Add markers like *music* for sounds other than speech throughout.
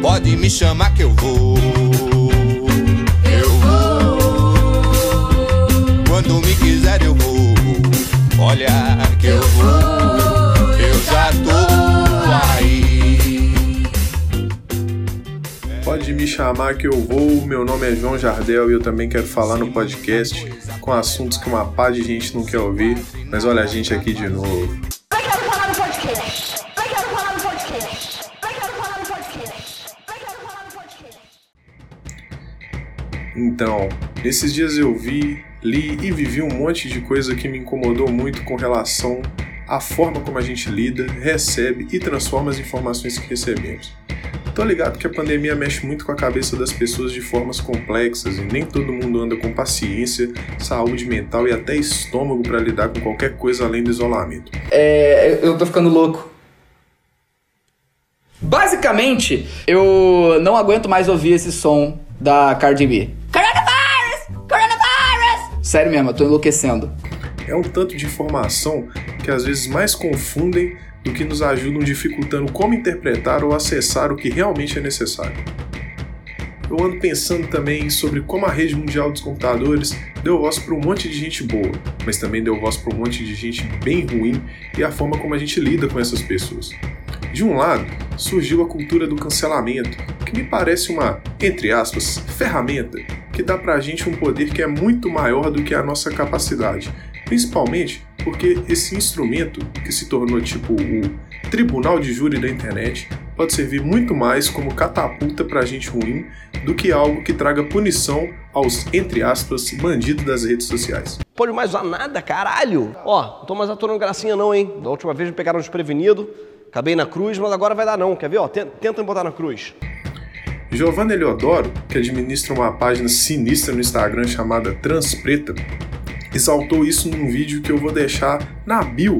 Pode me chamar que eu vou. Eu vou. Quando me quiser eu vou. Olha que eu vou. Eu já tô aí. Pode me chamar que eu vou. Meu nome é João Jardel e eu também quero falar no podcast com assuntos que uma pá de gente não quer ouvir. Mas olha a gente aqui de novo. Então, esses dias eu vi, li e vivi um monte de coisa que me incomodou muito com relação à forma como a gente lida, recebe e transforma as informações que recebemos. Tô ligado que a pandemia mexe muito com a cabeça das pessoas de formas complexas e nem todo mundo anda com paciência, saúde mental e até estômago para lidar com qualquer coisa além do isolamento. É, eu tô ficando louco. Basicamente, eu não aguento mais ouvir esse som da Cardi B. Sério mesmo, eu tô enlouquecendo. É um tanto de informação que às vezes mais confundem do que nos ajudam dificultando como interpretar ou acessar o que realmente é necessário. Eu ando pensando também sobre como a rede mundial dos computadores deu voz para um monte de gente boa, mas também deu voz para um monte de gente bem ruim e a forma como a gente lida com essas pessoas. De um lado, surgiu a cultura do cancelamento, que me parece uma, entre aspas, ferramenta que dá pra gente um poder que é muito maior do que a nossa capacidade, principalmente porque esse instrumento, que se tornou tipo o tribunal de júri da internet, pode servir muito mais como catapulta pra gente ruim do que algo que traga punição aos, entre aspas, bandidos das redes sociais. Pode mais usar nada, caralho. Ó, não tô mais aturando gracinha não, hein? Da última vez me pegaram desprevenido, acabei na cruz, mas agora vai dar não. Quer ver, ó? Tenta me botar na cruz. Giovanna Eliodoro, que administra uma página sinistra no Instagram chamada Transpreta, exaltou isso num vídeo que eu vou deixar na bio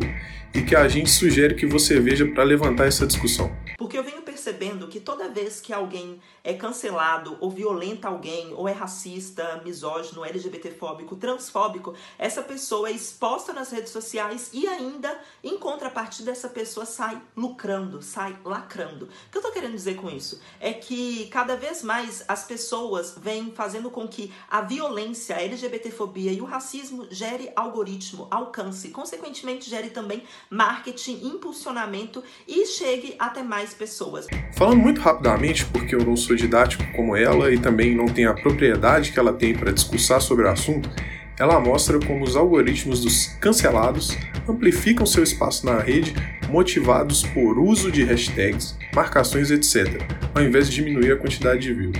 e que a gente sugere que você veja para levantar essa discussão. Porque eu venho percebendo que toda vez que alguém é cancelado ou violenta alguém, ou é racista, misógino, LGBTfóbico, transfóbico, essa pessoa é exposta nas redes sociais e ainda, em contrapartida, essa pessoa sai lucrando, sai lacrando. O que eu tô querendo dizer com isso? É que cada vez mais as pessoas vêm fazendo com que a violência, a LGBTfobia e o racismo gere algoritmo, alcance, consequentemente gere também marketing, impulsionamento e chegue até mais pessoas. Falando muito rapidamente, porque eu não sou didático como ela e também não tenho a propriedade que ela tem para discursar sobre o assunto, ela mostra como os algoritmos dos cancelados amplificam seu espaço na rede motivados por uso de hashtags, marcações, etc., ao invés de diminuir a quantidade de views.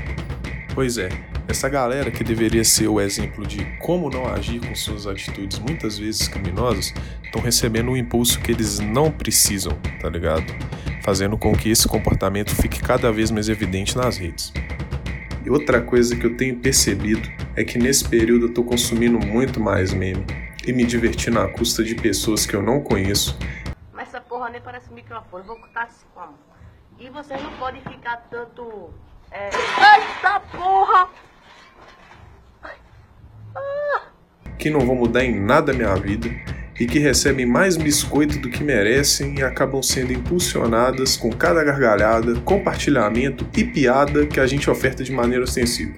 Pois é, essa galera que deveria ser o exemplo de como não agir com suas atitudes muitas vezes criminosas, estão recebendo um impulso que eles não precisam, tá ligado? Fazendo com que esse comportamento fique cada vez mais evidente nas redes. E outra coisa que eu tenho percebido é que nesse período eu tô consumindo muito mais meme e me divertindo à custa de pessoas que eu não conheço Mas essa porra nem parece microfone, vou cortar assim como. E vocês não podem ficar tanto. É... Eita porra! que não vão mudar em nada a minha vida e que recebem mais biscoito do que merecem e acabam sendo impulsionadas com cada gargalhada, compartilhamento e piada que a gente oferta de maneira ostensiva.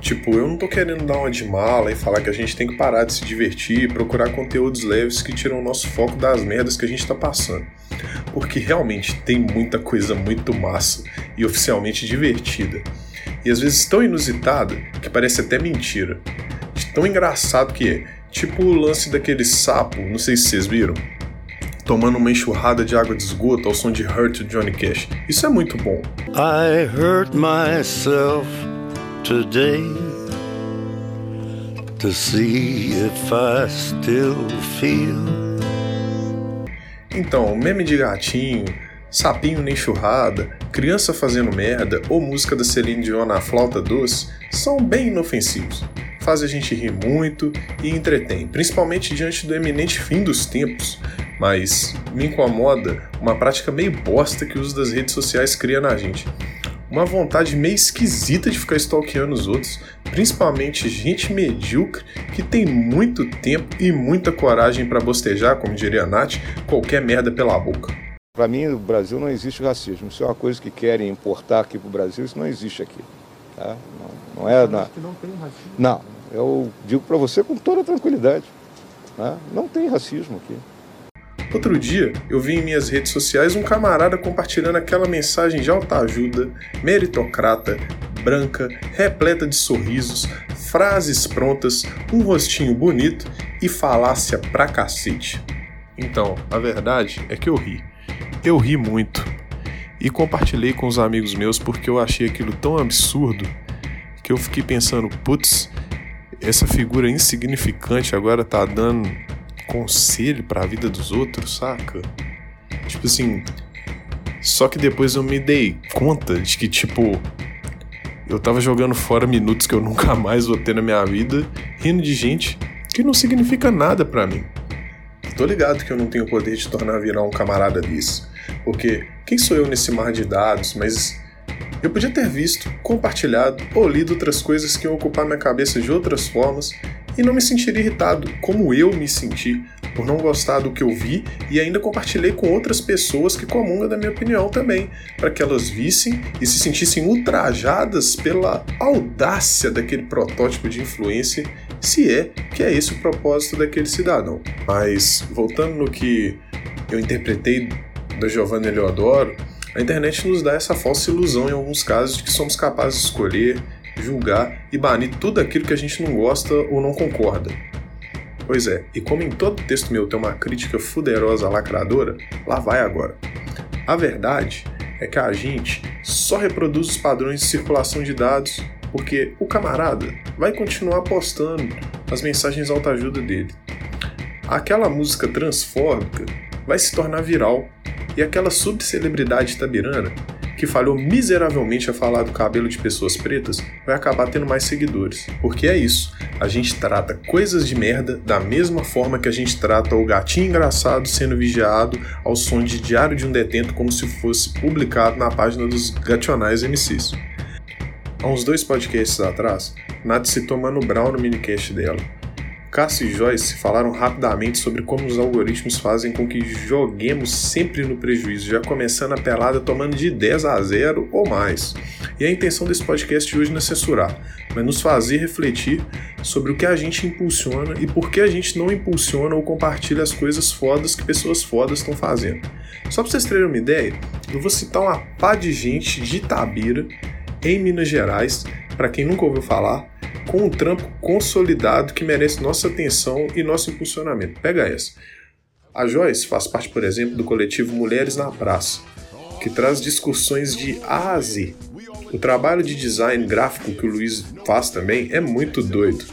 Tipo, eu não tô querendo dar uma de mala e falar que a gente tem que parar de se divertir e procurar conteúdos leves que tiram o nosso foco das merdas que a gente tá passando. Porque realmente tem muita coisa muito massa e oficialmente divertida. E às vezes tão inusitada que parece até mentira. De tão engraçado que é. Tipo o lance daquele sapo, não sei se vocês viram, tomando uma enxurrada de água de esgoto ao som de Hurt Johnny Cash. Isso é muito bom. I hurt myself today to see if I still feel. Então, meme de gatinho, sapinho na enxurrada, criança fazendo merda ou música da Celine Dion na flauta doce são bem inofensivos. Faz a gente rir muito e entretém, principalmente diante do eminente fim dos tempos. Mas me incomoda uma prática meio bosta que o uso das redes sociais cria na gente. uma vontade meio esquisita de ficar stalkeando os outros, principalmente gente medíocre que tem muito tempo e muita coragem para bostejar, como diria a Nath, qualquer merda pela boca. Para mim, no Brasil não existe racismo. Isso é uma coisa que querem importar aqui para o Brasil, isso não existe aqui. Tá? Não, não é na... não tem racismo. Não, eu digo para você com toda tranquilidade. Tá? Não tem racismo aqui. Outro dia, eu vi em minhas redes sociais um camarada compartilhando aquela mensagem de alta ajuda, meritocrata, branca, repleta de sorrisos, frases prontas, um rostinho bonito e falácia pra cacete. Então, a verdade é que eu ri. Eu ri muito. E compartilhei com os amigos meus porque eu achei aquilo tão absurdo que eu fiquei pensando, putz, essa figura insignificante agora tá dando conselho para a vida dos outros, saca? Tipo assim. Só que depois eu me dei conta de que, tipo, eu tava jogando fora minutos que eu nunca *laughs* mais vou ter na minha vida, rindo de gente que não significa nada para mim. Tô ligado que eu não tenho poder de tornar virar um camarada desse, porque quem sou eu nesse mar de dados, mas eu podia ter visto, compartilhado ou lido outras coisas que iam ocupar minha cabeça de outras formas e não me sentir irritado, como eu me senti, por não gostar do que eu vi e ainda compartilhei com outras pessoas que comungam da minha opinião também, para que elas vissem e se sentissem ultrajadas pela audácia daquele protótipo de influência, se é que é esse o propósito daquele cidadão. Mas, voltando no que eu interpretei da Giovanna Eleodoro, a internet nos dá essa falsa ilusão em alguns casos de que somos capazes de escolher, julgar e banir tudo aquilo que a gente não gosta ou não concorda. Pois é, e como em todo texto meu tem uma crítica fuderosa lacradora, lá vai agora. A verdade é que a gente só reproduz os padrões de circulação de dados porque o camarada vai continuar postando as mensagens autoajuda dele. Aquela música transfóbica vai se tornar viral e aquela subcelebridade tabirana que falhou miseravelmente a falar do cabelo de pessoas pretas, vai acabar tendo mais seguidores. Porque é isso, a gente trata coisas de merda da mesma forma que a gente trata o gatinho engraçado sendo vigiado ao som de Diário de um Detento como se fosse publicado na página dos Gationais MCs. Há uns dois podcasts atrás, Nath citou Mano Brown no minicast dela. Cássio e Joyce falaram rapidamente sobre como os algoritmos fazem com que joguemos sempre no prejuízo, já começando a pelada tomando de 10 a 0 ou mais. E a intenção desse podcast hoje não é censurar, mas nos fazer refletir sobre o que a gente impulsiona e por que a gente não impulsiona ou compartilha as coisas fodas que pessoas fodas estão fazendo. Só para vocês terem uma ideia, eu vou citar uma pá de gente de Itabira, em Minas Gerais, para quem nunca ouviu falar, com um trampo consolidado que merece nossa atenção e nosso impulsionamento. Pega essa. A Joyce faz parte, por exemplo, do coletivo Mulheres na Praça, que traz discussões de A a Z. O trabalho de design gráfico que o Luiz faz também é muito doido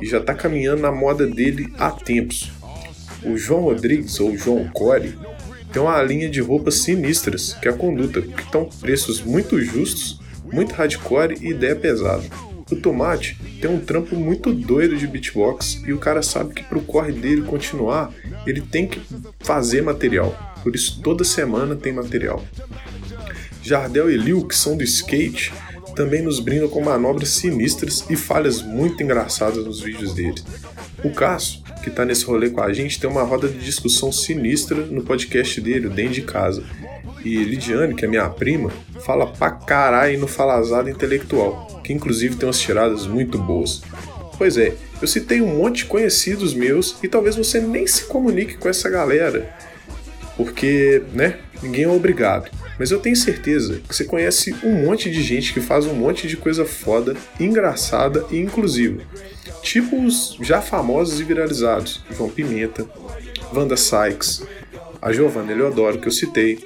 e já está caminhando na moda dele há tempos. O João Rodrigues, ou João Core, tem uma linha de roupas sinistras, que é a conduta, que estão preços muito justos, muito hardcore e ideia pesada. O Tomate tem um trampo muito doido de beatbox e o cara sabe que pro corre dele continuar, ele tem que fazer material. Por isso toda semana tem material. Jardel e Liu, que são do skate, também nos brindam com manobras sinistras e falhas muito engraçadas nos vídeos dele. O Cássio, que tá nesse rolê com a gente, tem uma roda de discussão sinistra no podcast dele, o Dentro de Casa. E Lidiane, que é minha prima, fala pra caralho no falazado intelectual, que inclusive tem umas tiradas muito boas. Pois é, eu citei um monte de conhecidos meus e talvez você nem se comunique com essa galera, porque, né, ninguém é obrigado. Mas eu tenho certeza que você conhece um monte de gente que faz um monte de coisa foda, engraçada e inclusiva. Tipo os já famosos e viralizados, João Pimenta, Wanda Sykes, a Giovanna Eleodoro que eu citei,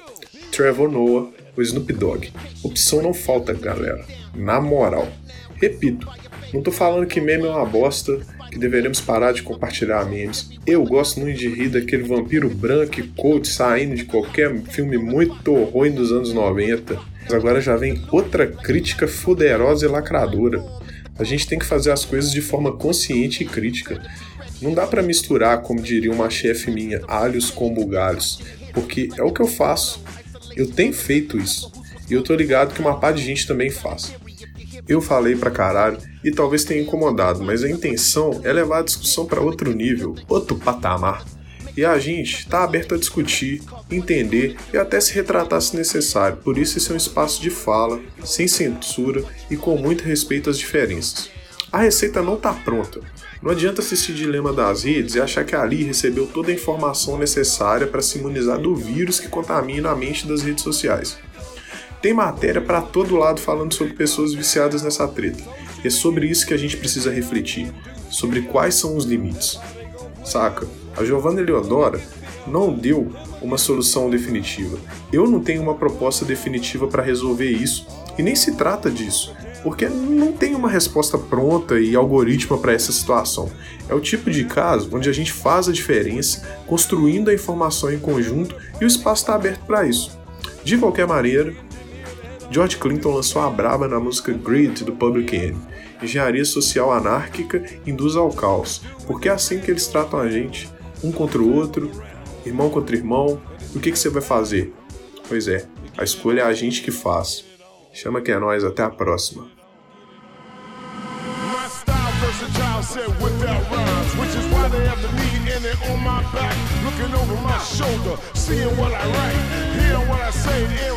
Trevor Noah, o Snoop Dogg. Opção não falta, galera. Na moral. Repito, não tô falando que meme é uma bosta, que deveremos parar de compartilhar memes. Eu gosto muito de rir daquele vampiro branco e coach saindo de qualquer filme muito ruim dos anos 90. Mas agora já vem outra crítica fuderosa e lacradora. A gente tem que fazer as coisas de forma consciente e crítica. Não dá para misturar, como diria uma chefe minha, alhos com bugalhos, porque é o que eu faço. Eu tenho feito isso. E eu tô ligado que uma pá de gente também faz. Eu falei pra caralho e talvez tenha incomodado, mas a intenção é levar a discussão para outro nível, outro patamar. E a gente tá aberto a discutir, entender e até se retratar se necessário. Por isso esse é um espaço de fala, sem censura e com muito respeito às diferenças. A receita não tá pronta. Não adianta assistir Dilema das Redes e achar que ali recebeu toda a informação necessária para se imunizar do vírus que contamina a mente das redes sociais. Tem matéria para todo lado falando sobre pessoas viciadas nessa treta. É sobre isso que a gente precisa refletir, sobre quais são os limites. Saca? A Giovanna Eleodora não deu uma solução definitiva. Eu não tenho uma proposta definitiva para resolver isso e nem se trata disso, porque não tem uma resposta pronta e algoritmo para essa situação. É o tipo de caso onde a gente faz a diferença, construindo a informação em conjunto e o espaço está aberto para isso. De qualquer maneira, George Clinton lançou a braba na música Grid do Public Enemy. Engenharia social anárquica induz ao caos, porque é assim que eles tratam a gente, um contra o outro, irmão contra irmão. O que, que você vai fazer? Pois é, a escolha é a gente que faz. Chama que é nós, até a próxima. my back, looking over my shoulder, seeing what I write, hearing what I say,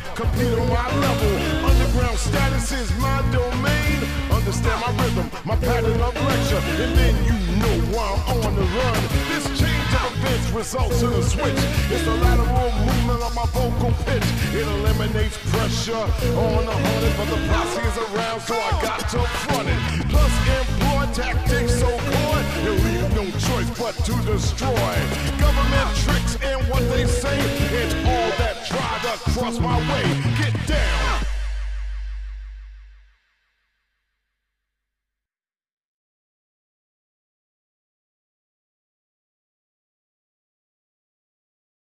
can't compete on my level. Underground status is my domain. Understand my rhythm, my pattern of lecture, and then you know why I'm on the run. This change of events results in a switch. It's the lateral movement of my vocal pitch. It eliminates pressure on the hundred, but the posse is around, so I got to front it. Plus, employ tactics so coy, you leave no choice but to destroy. Government tricks cross my way.